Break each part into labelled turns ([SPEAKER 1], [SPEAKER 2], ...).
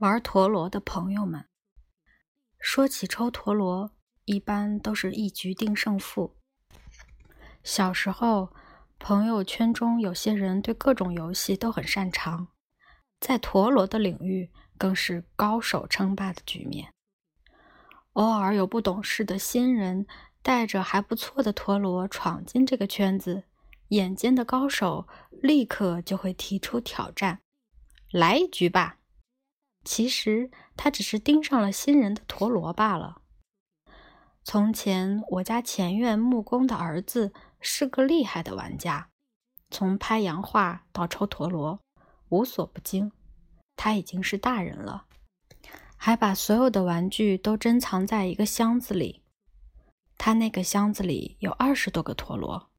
[SPEAKER 1] 玩陀螺的朋友们，说起抽陀螺，一般都是一局定胜负。小时候，朋友圈中有些人对各种游戏都很擅长，在陀螺的领域更是高手称霸的局面。偶尔有不懂事的新人带着还不错的陀螺闯进这个圈子，眼尖的高手立刻就会提出挑战：“来一局吧！”其实他只是盯上了新人的陀螺罢了。从前，我家前院木工的儿子是个厉害的玩家，从拍洋画到抽陀螺，无所不精。他已经是大人了，还把所有的玩具都珍藏在一个箱子里。他那个箱子里有二十多个陀螺，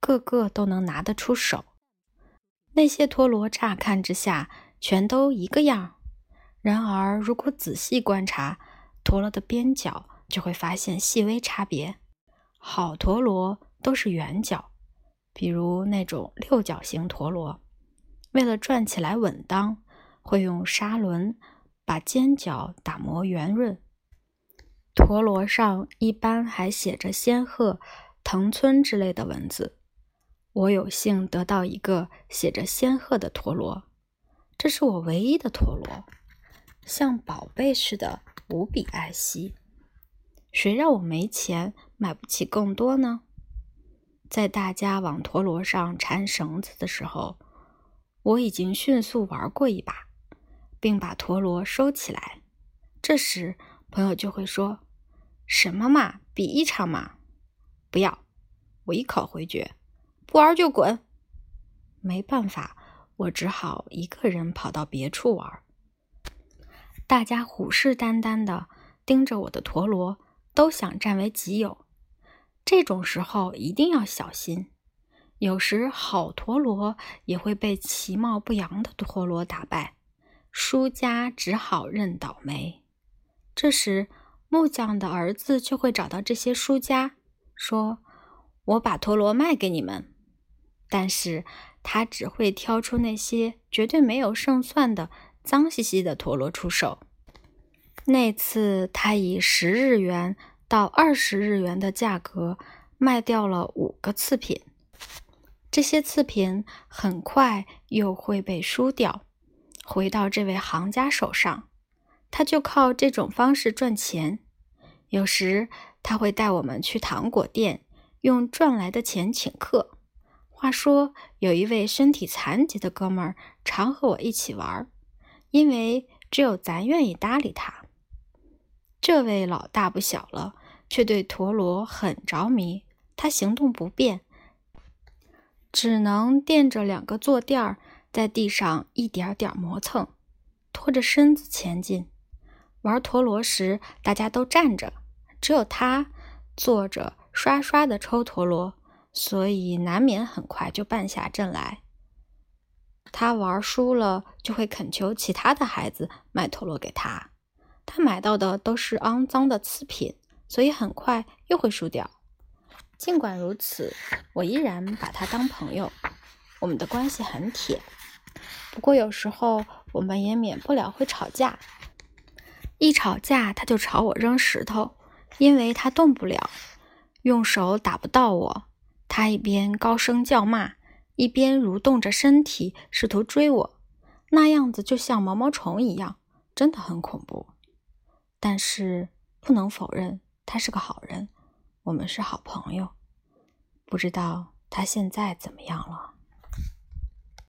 [SPEAKER 1] 个个都能拿得出手。那些陀螺乍看之下全都一个样。然而，如果仔细观察陀螺的边角，就会发现细微差别。好陀螺都是圆角，比如那种六角形陀螺，为了转起来稳当，会用砂轮把尖角打磨圆润。陀螺上一般还写着仙鹤、藤村之类的文字。我有幸得到一个写着仙鹤的陀螺，这是我唯一的陀螺。像宝贝似的，无比爱惜。谁让我没钱买不起更多呢？在大家往陀螺上缠绳子的时候，我已经迅速玩过一把，并把陀螺收起来。这时，朋友就会说：“什么嘛，比一场嘛！”不要，我一口回绝：“不玩就滚！”没办法，我只好一个人跑到别处玩。大家虎视眈眈的盯着我的陀螺，都想占为己有。这种时候一定要小心，有时好陀螺也会被其貌不扬的陀螺打败，输家只好认倒霉。这时，木匠的儿子就会找到这些输家，说：“我把陀螺卖给你们。”但是他只会挑出那些绝对没有胜算的。脏兮兮的陀螺出手，那次他以十日元到二十日元的价格卖掉了五个次品，这些次品很快又会被输掉，回到这位行家手上，他就靠这种方式赚钱。有时他会带我们去糖果店，用赚来的钱请客。话说，有一位身体残疾的哥们儿常和我一起玩。因为只有咱愿意搭理他。这位老大不小了，却对陀螺很着迷。他行动不便，只能垫着两个坐垫儿，在地上一点点磨蹭，拖着身子前进。玩陀螺时，大家都站着，只有他坐着，刷刷的抽陀螺，所以难免很快就败下阵来。他玩输了，就会恳求其他的孩子卖陀螺给他。他买到的都是肮脏的次品，所以很快又会输掉。尽管如此，我依然把他当朋友，我们的关系很铁。不过有时候我们也免不了会吵架。一吵架，他就朝我扔石头，因为他动不了，用手打不到我。他一边高声叫骂。一边蠕动着身体，试图追我，那样子就像毛毛虫一样，真的很恐怖。但是不能否认，他是个好人，我们是好朋友。不知道他现在怎么样了。